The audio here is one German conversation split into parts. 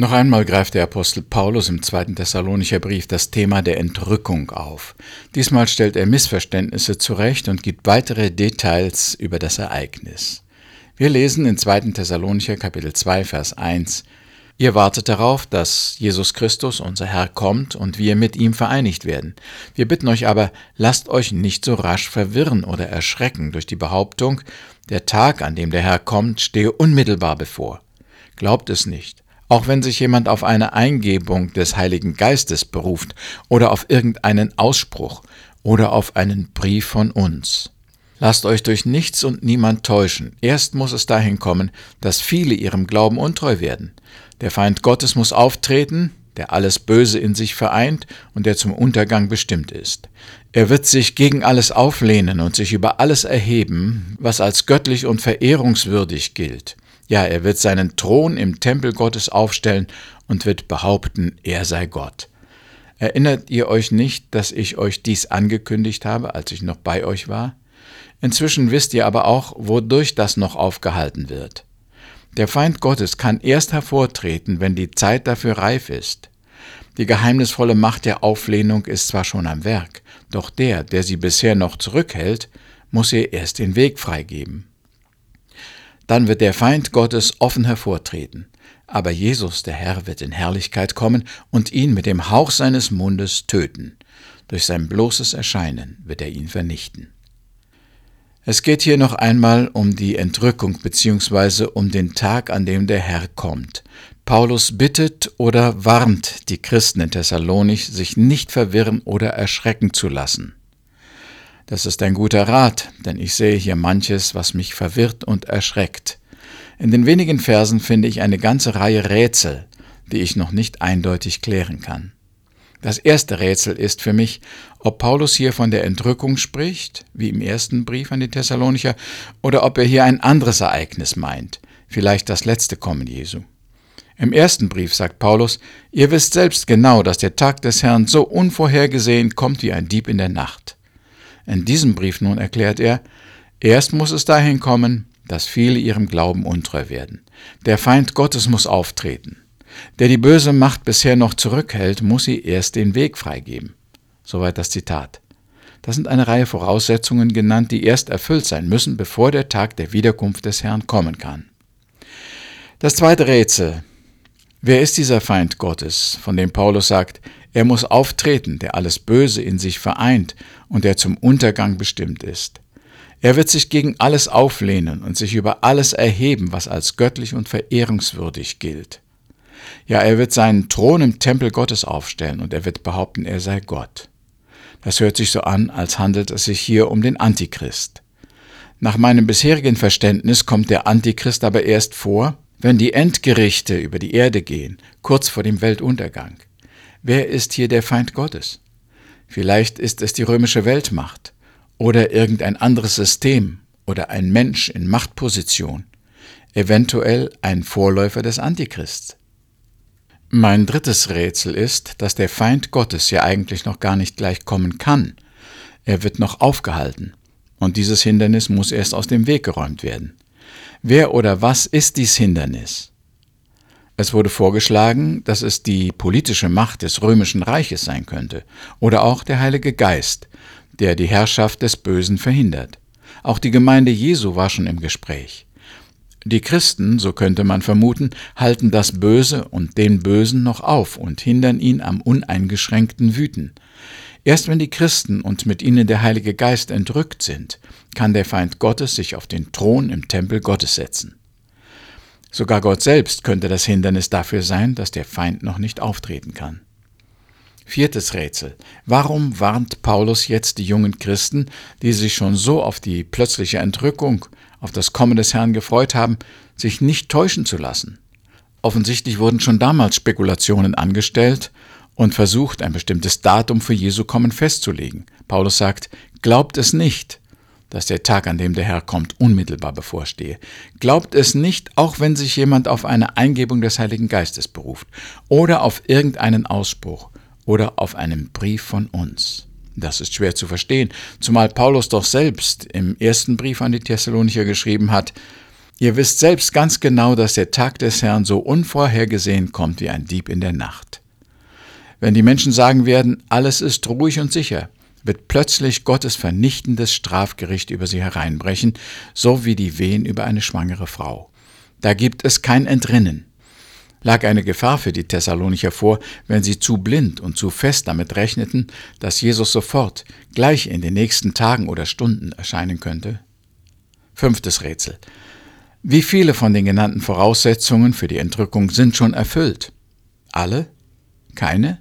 Noch einmal greift der Apostel Paulus im zweiten Thessalonicher Brief das Thema der Entrückung auf. Diesmal stellt er Missverständnisse zurecht und gibt weitere Details über das Ereignis. Wir lesen in 2. Thessalonicher Kapitel 2 Vers 1 Ihr wartet darauf, dass Jesus Christus, unser Herr, kommt und wir mit ihm vereinigt werden. Wir bitten euch aber, lasst euch nicht so rasch verwirren oder erschrecken durch die Behauptung, der Tag, an dem der Herr kommt, stehe unmittelbar bevor. Glaubt es nicht auch wenn sich jemand auf eine Eingebung des Heiligen Geistes beruft oder auf irgendeinen Ausspruch oder auf einen Brief von uns. Lasst euch durch nichts und niemand täuschen. Erst muss es dahin kommen, dass viele ihrem Glauben untreu werden. Der Feind Gottes muss auftreten, der alles Böse in sich vereint und der zum Untergang bestimmt ist. Er wird sich gegen alles auflehnen und sich über alles erheben, was als göttlich und verehrungswürdig gilt. Ja, er wird seinen Thron im Tempel Gottes aufstellen und wird behaupten, er sei Gott. Erinnert ihr euch nicht, dass ich euch dies angekündigt habe, als ich noch bei euch war? Inzwischen wisst ihr aber auch, wodurch das noch aufgehalten wird. Der Feind Gottes kann erst hervortreten, wenn die Zeit dafür reif ist. Die geheimnisvolle Macht der Auflehnung ist zwar schon am Werk, doch der, der sie bisher noch zurückhält, muss ihr erst den Weg freigeben. Dann wird der Feind Gottes offen hervortreten. Aber Jesus, der Herr, wird in Herrlichkeit kommen und ihn mit dem Hauch seines Mundes töten. Durch sein bloßes Erscheinen wird er ihn vernichten. Es geht hier noch einmal um die Entrückung bzw. um den Tag, an dem der Herr kommt. Paulus bittet oder warnt die Christen in Thessalonich, sich nicht verwirren oder erschrecken zu lassen. Das ist ein guter Rat, denn ich sehe hier manches, was mich verwirrt und erschreckt. In den wenigen Versen finde ich eine ganze Reihe Rätsel, die ich noch nicht eindeutig klären kann. Das erste Rätsel ist für mich, ob Paulus hier von der Entrückung spricht, wie im ersten Brief an die Thessalonicher, oder ob er hier ein anderes Ereignis meint, vielleicht das letzte Kommen Jesu. Im ersten Brief sagt Paulus, ihr wisst selbst genau, dass der Tag des Herrn so unvorhergesehen kommt wie ein Dieb in der Nacht. In diesem Brief nun erklärt er, erst muss es dahin kommen, dass viele ihrem Glauben untreu werden. Der Feind Gottes muss auftreten. Der die böse Macht bisher noch zurückhält, muss sie erst den Weg freigeben. Soweit das Zitat. Das sind eine Reihe Voraussetzungen genannt, die erst erfüllt sein müssen, bevor der Tag der Wiederkunft des Herrn kommen kann. Das zweite Rätsel. Wer ist dieser Feind Gottes, von dem Paulus sagt, er muss auftreten, der alles Böse in sich vereint und der zum Untergang bestimmt ist. Er wird sich gegen alles auflehnen und sich über alles erheben, was als göttlich und verehrungswürdig gilt. Ja, er wird seinen Thron im Tempel Gottes aufstellen und er wird behaupten, er sei Gott. Das hört sich so an, als handelt es sich hier um den Antichrist. Nach meinem bisherigen Verständnis kommt der Antichrist aber erst vor, wenn die Endgerichte über die Erde gehen, kurz vor dem Weltuntergang. Wer ist hier der Feind Gottes? Vielleicht ist es die römische Weltmacht oder irgendein anderes System oder ein Mensch in Machtposition, eventuell ein Vorläufer des Antichrists. Mein drittes Rätsel ist, dass der Feind Gottes ja eigentlich noch gar nicht gleich kommen kann. Er wird noch aufgehalten, und dieses Hindernis muss erst aus dem Weg geräumt werden. Wer oder was ist dies Hindernis? Es wurde vorgeschlagen, dass es die politische Macht des römischen Reiches sein könnte oder auch der Heilige Geist, der die Herrschaft des Bösen verhindert. Auch die Gemeinde Jesu war schon im Gespräch. Die Christen, so könnte man vermuten, halten das Böse und den Bösen noch auf und hindern ihn am uneingeschränkten Wüten. Erst wenn die Christen und mit ihnen der Heilige Geist entrückt sind, kann der Feind Gottes sich auf den Thron im Tempel Gottes setzen. Sogar Gott selbst könnte das Hindernis dafür sein, dass der Feind noch nicht auftreten kann. Viertes Rätsel. Warum warnt Paulus jetzt die jungen Christen, die sich schon so auf die plötzliche Entrückung, auf das Kommen des Herrn gefreut haben, sich nicht täuschen zu lassen? Offensichtlich wurden schon damals Spekulationen angestellt und versucht, ein bestimmtes Datum für Jesu Kommen festzulegen. Paulus sagt, glaubt es nicht, dass der Tag, an dem der Herr kommt, unmittelbar bevorstehe. Glaubt es nicht, auch wenn sich jemand auf eine Eingebung des Heiligen Geistes beruft oder auf irgendeinen Ausspruch oder auf einen Brief von uns. Das ist schwer zu verstehen, zumal Paulus doch selbst im ersten Brief an die Thessalonicher geschrieben hat, Ihr wisst selbst ganz genau, dass der Tag des Herrn so unvorhergesehen kommt wie ein Dieb in der Nacht. Wenn die Menschen sagen werden, alles ist ruhig und sicher, wird plötzlich Gottes vernichtendes Strafgericht über sie hereinbrechen, so wie die Wehen über eine schwangere Frau. Da gibt es kein Entrinnen. Lag eine Gefahr für die Thessalonicher vor, wenn sie zu blind und zu fest damit rechneten, dass Jesus sofort, gleich in den nächsten Tagen oder Stunden erscheinen könnte? Fünftes Rätsel. Wie viele von den genannten Voraussetzungen für die Entrückung sind schon erfüllt? Alle? Keine?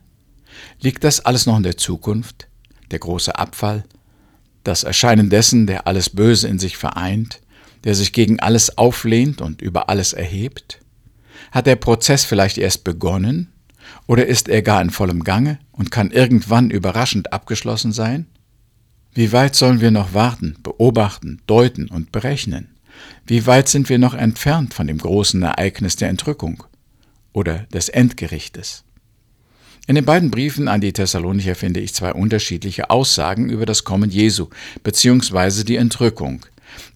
Liegt das alles noch in der Zukunft? Der große Abfall? Das Erscheinen dessen, der alles Böse in sich vereint, der sich gegen alles auflehnt und über alles erhebt? Hat der Prozess vielleicht erst begonnen? Oder ist er gar in vollem Gange und kann irgendwann überraschend abgeschlossen sein? Wie weit sollen wir noch warten, beobachten, deuten und berechnen? Wie weit sind wir noch entfernt von dem großen Ereignis der Entrückung oder des Endgerichtes? In den beiden Briefen an die Thessalonicher finde ich zwei unterschiedliche Aussagen über das Kommen Jesu bzw. die Entrückung.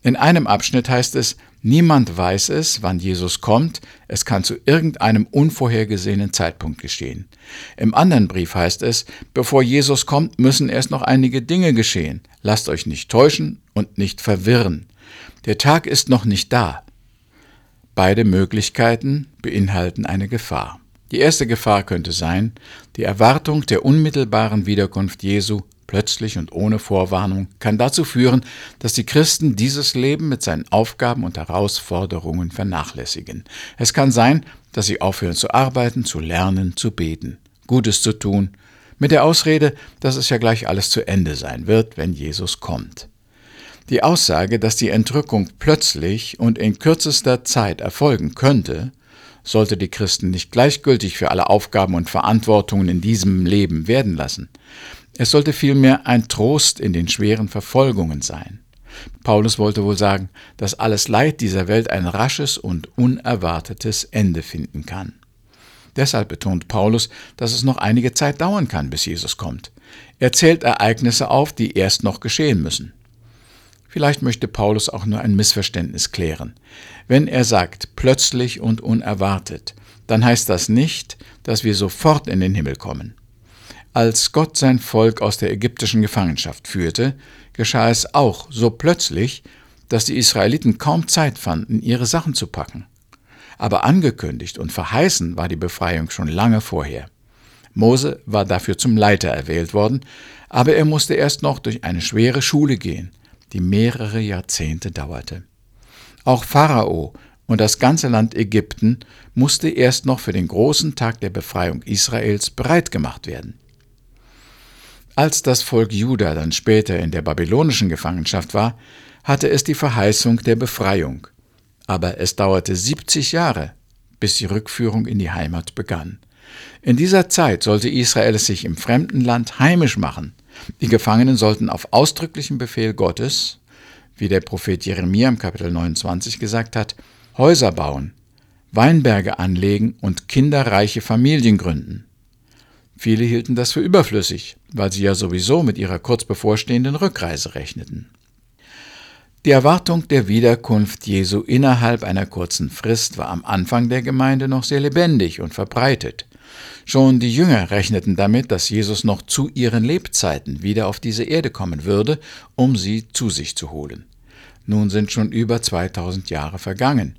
In einem Abschnitt heißt es, niemand weiß es, wann Jesus kommt, es kann zu irgendeinem unvorhergesehenen Zeitpunkt geschehen. Im anderen Brief heißt es, bevor Jesus kommt, müssen erst noch einige Dinge geschehen. Lasst euch nicht täuschen und nicht verwirren. Der Tag ist noch nicht da. Beide Möglichkeiten beinhalten eine Gefahr. Die erste Gefahr könnte sein, die Erwartung der unmittelbaren Wiederkunft Jesu plötzlich und ohne Vorwarnung kann dazu führen, dass die Christen dieses Leben mit seinen Aufgaben und Herausforderungen vernachlässigen. Es kann sein, dass sie aufhören zu arbeiten, zu lernen, zu beten, Gutes zu tun, mit der Ausrede, dass es ja gleich alles zu Ende sein wird, wenn Jesus kommt. Die Aussage, dass die Entrückung plötzlich und in kürzester Zeit erfolgen könnte, sollte die Christen nicht gleichgültig für alle Aufgaben und Verantwortungen in diesem Leben werden lassen. Es sollte vielmehr ein Trost in den schweren Verfolgungen sein. Paulus wollte wohl sagen, dass alles Leid dieser Welt ein rasches und unerwartetes Ende finden kann. Deshalb betont Paulus, dass es noch einige Zeit dauern kann, bis Jesus kommt. Er zählt Ereignisse auf, die erst noch geschehen müssen. Vielleicht möchte Paulus auch nur ein Missverständnis klären. Wenn er sagt plötzlich und unerwartet, dann heißt das nicht, dass wir sofort in den Himmel kommen. Als Gott sein Volk aus der ägyptischen Gefangenschaft führte, geschah es auch so plötzlich, dass die Israeliten kaum Zeit fanden, ihre Sachen zu packen. Aber angekündigt und verheißen war die Befreiung schon lange vorher. Mose war dafür zum Leiter erwählt worden, aber er musste erst noch durch eine schwere Schule gehen, die mehrere Jahrzehnte dauerte. Auch Pharao und das ganze Land Ägypten musste erst noch für den großen Tag der Befreiung Israels bereit gemacht werden. Als das Volk Juda dann später in der babylonischen Gefangenschaft war, hatte es die Verheißung der Befreiung. Aber es dauerte 70 Jahre, bis die Rückführung in die Heimat begann. In dieser Zeit sollte Israel es sich im fremden Land heimisch machen die Gefangenen sollten auf ausdrücklichen Befehl Gottes, wie der Prophet Jeremia im Kapitel 29 gesagt hat, Häuser bauen, Weinberge anlegen und kinderreiche Familien gründen. Viele hielten das für überflüssig, weil sie ja sowieso mit ihrer kurz bevorstehenden Rückreise rechneten. Die Erwartung der Wiederkunft Jesu innerhalb einer kurzen Frist war am Anfang der Gemeinde noch sehr lebendig und verbreitet. Schon die Jünger rechneten damit, dass Jesus noch zu ihren Lebzeiten wieder auf diese Erde kommen würde, um sie zu sich zu holen. Nun sind schon über 2000 Jahre vergangen.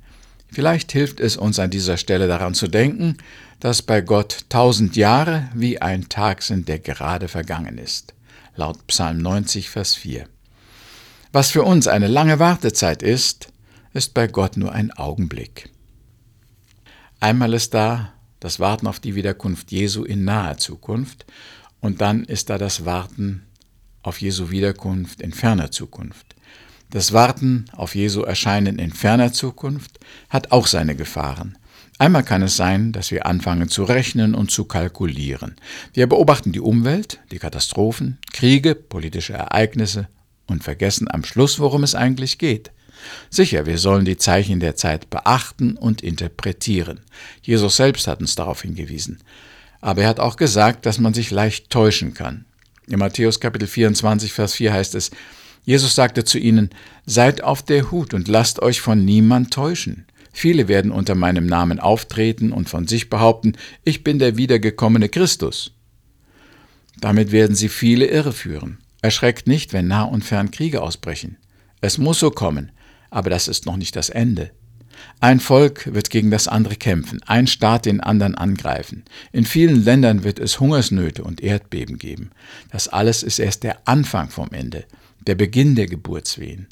Vielleicht hilft es uns an dieser Stelle daran zu denken, dass bei Gott tausend Jahre wie ein Tag sind, der gerade vergangen ist. Laut Psalm 90, Vers 4. Was für uns eine lange Wartezeit ist, ist bei Gott nur ein Augenblick. Einmal ist da das Warten auf die Wiederkunft Jesu in naher Zukunft und dann ist da das Warten auf Jesu Wiederkunft in ferner Zukunft. Das Warten auf Jesu Erscheinen in ferner Zukunft hat auch seine Gefahren. Einmal kann es sein, dass wir anfangen zu rechnen und zu kalkulieren. Wir beobachten die Umwelt, die Katastrophen, Kriege, politische Ereignisse und vergessen am Schluss, worum es eigentlich geht. Sicher, wir sollen die Zeichen der Zeit beachten und interpretieren. Jesus selbst hat uns darauf hingewiesen. Aber er hat auch gesagt, dass man sich leicht täuschen kann. In Matthäus Kapitel 24, Vers 4 heißt es, Jesus sagte zu ihnen, Seid auf der Hut und lasst euch von niemand täuschen. Viele werden unter meinem Namen auftreten und von sich behaupten, ich bin der wiedergekommene Christus. Damit werden sie viele irreführen. Erschreckt nicht, wenn nah und fern Kriege ausbrechen. Es muss so kommen, aber das ist noch nicht das Ende. Ein Volk wird gegen das andere kämpfen, ein Staat den anderen angreifen. In vielen Ländern wird es Hungersnöte und Erdbeben geben. Das alles ist erst der Anfang vom Ende, der Beginn der Geburtswehen.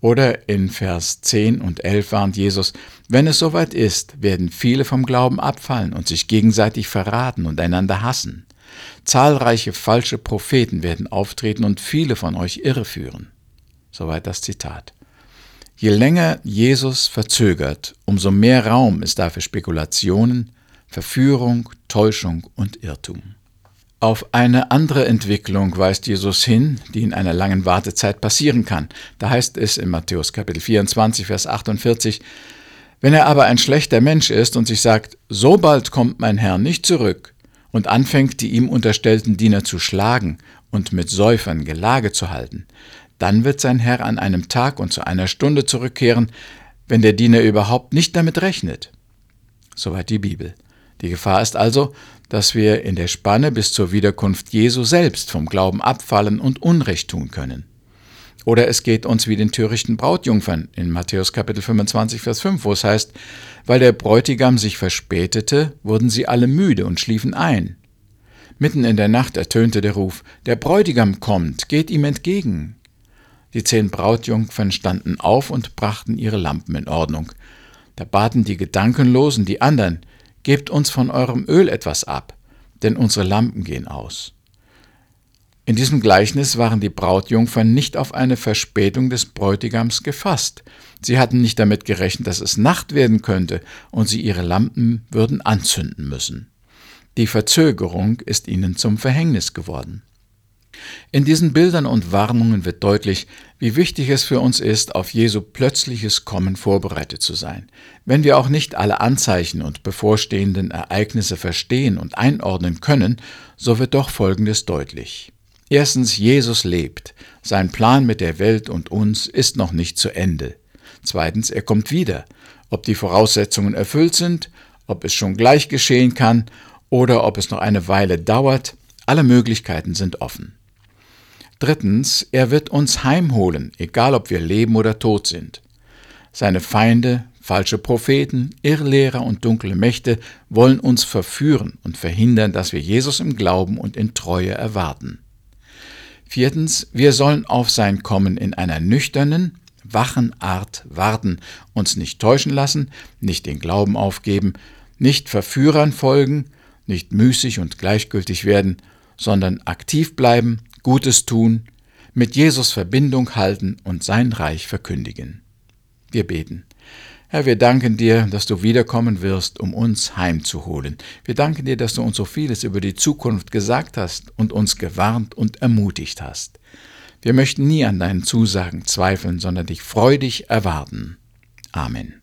Oder in Vers 10 und 11 warnt Jesus, wenn es soweit ist, werden viele vom Glauben abfallen und sich gegenseitig verraten und einander hassen. Zahlreiche falsche Propheten werden auftreten und viele von euch irreführen. Soweit das Zitat. Je länger Jesus verzögert, umso mehr Raum ist da für Spekulationen, Verführung, Täuschung und Irrtum. Auf eine andere Entwicklung weist Jesus hin, die in einer langen Wartezeit passieren kann. Da heißt es in Matthäus Kapitel 24, Vers 48, Wenn er aber ein schlechter Mensch ist und sich sagt, so bald kommt mein Herr nicht zurück, und anfängt, die ihm unterstellten Diener zu schlagen und mit Säufern Gelage zu halten, dann wird sein Herr an einem Tag und zu einer Stunde zurückkehren, wenn der Diener überhaupt nicht damit rechnet. Soweit die Bibel. Die Gefahr ist also, dass wir in der Spanne bis zur Wiederkunft Jesu selbst vom Glauben abfallen und Unrecht tun können. Oder es geht uns wie den törichten Brautjungfern in Matthäus Kapitel 25, Vers 5, wo es heißt, weil der Bräutigam sich verspätete, wurden sie alle müde und schliefen ein. Mitten in der Nacht ertönte der Ruf, der Bräutigam kommt, geht ihm entgegen. Die zehn Brautjungfern standen auf und brachten ihre Lampen in Ordnung. Da baten die Gedankenlosen die anderen, Gebt uns von eurem Öl etwas ab, denn unsere Lampen gehen aus. In diesem Gleichnis waren die Brautjungfern nicht auf eine Verspätung des Bräutigams gefasst. Sie hatten nicht damit gerechnet, dass es Nacht werden könnte und sie ihre Lampen würden anzünden müssen. Die Verzögerung ist ihnen zum Verhängnis geworden. In diesen Bildern und Warnungen wird deutlich, wie wichtig es für uns ist, auf Jesu plötzliches Kommen vorbereitet zu sein. Wenn wir auch nicht alle Anzeichen und bevorstehenden Ereignisse verstehen und einordnen können, so wird doch Folgendes deutlich. Erstens, Jesus lebt. Sein Plan mit der Welt und uns ist noch nicht zu Ende. Zweitens, er kommt wieder. Ob die Voraussetzungen erfüllt sind, ob es schon gleich geschehen kann oder ob es noch eine Weile dauert, alle Möglichkeiten sind offen. Drittens, er wird uns heimholen, egal ob wir leben oder tot sind. Seine Feinde, falsche Propheten, Irrlehrer und dunkle Mächte wollen uns verführen und verhindern, dass wir Jesus im Glauben und in Treue erwarten. Viertens, wir sollen auf sein Kommen in einer nüchternen, wachen Art warten, uns nicht täuschen lassen, nicht den Glauben aufgeben, nicht Verführern folgen, nicht müßig und gleichgültig werden, sondern aktiv bleiben Gutes tun, mit Jesus Verbindung halten und sein Reich verkündigen. Wir beten. Herr, wir danken dir, dass du wiederkommen wirst, um uns heimzuholen. Wir danken dir, dass du uns so vieles über die Zukunft gesagt hast und uns gewarnt und ermutigt hast. Wir möchten nie an deinen Zusagen zweifeln, sondern dich freudig erwarten. Amen.